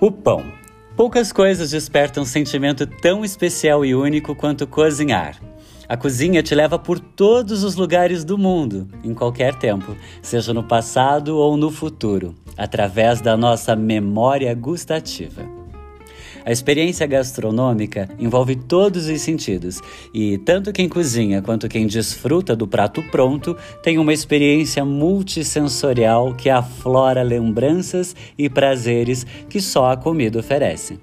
O pão. Poucas coisas despertam um sentimento tão especial e único quanto cozinhar. A cozinha te leva por todos os lugares do mundo, em qualquer tempo, seja no passado ou no futuro, através da nossa memória gustativa. A experiência gastronômica envolve todos os sentidos e tanto quem cozinha quanto quem desfruta do prato pronto tem uma experiência multissensorial que aflora lembranças e prazeres que só a comida oferece.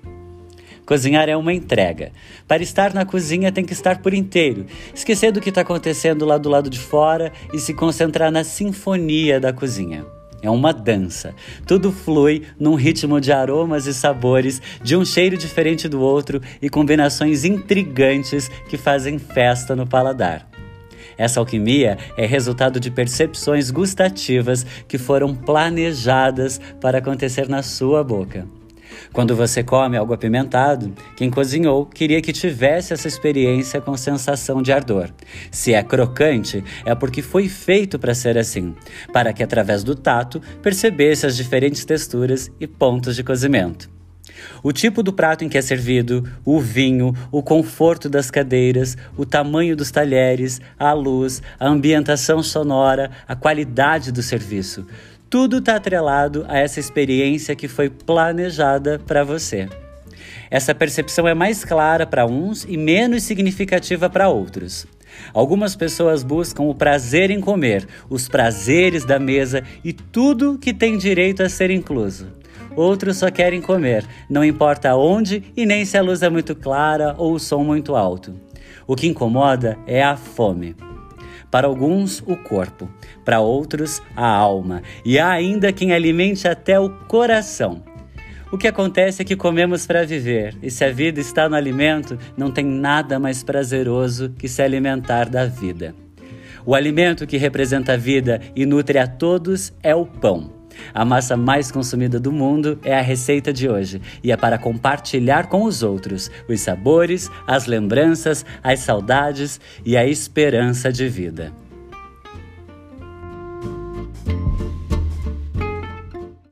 Cozinhar é uma entrega. Para estar na cozinha tem que estar por inteiro, esquecer do que está acontecendo lá do lado de fora e se concentrar na sinfonia da cozinha. É uma dança. Tudo flui num ritmo de aromas e sabores, de um cheiro diferente do outro e combinações intrigantes que fazem festa no paladar. Essa alquimia é resultado de percepções gustativas que foram planejadas para acontecer na sua boca. Quando você come algo apimentado, quem cozinhou queria que tivesse essa experiência com sensação de ardor. Se é crocante, é porque foi feito para ser assim, para que através do tato percebesse as diferentes texturas e pontos de cozimento. O tipo do prato em que é servido, o vinho, o conforto das cadeiras, o tamanho dos talheres, a luz, a ambientação sonora, a qualidade do serviço tudo está atrelado a essa experiência que foi planejada para você. Essa percepção é mais clara para uns e menos significativa para outros. Algumas pessoas buscam o prazer em comer, os prazeres da mesa e tudo que tem direito a ser incluso. Outros só querem comer, não importa onde e nem se a luz é muito clara ou o som muito alto. O que incomoda é a fome. Para alguns, o corpo, para outros, a alma, e há ainda quem alimente até o coração. O que acontece é que comemos para viver, e se a vida está no alimento, não tem nada mais prazeroso que se alimentar da vida. O alimento que representa a vida e nutre a todos é o pão. A massa mais consumida do mundo é a receita de hoje e é para compartilhar com os outros os sabores, as lembranças, as saudades e a esperança de vida.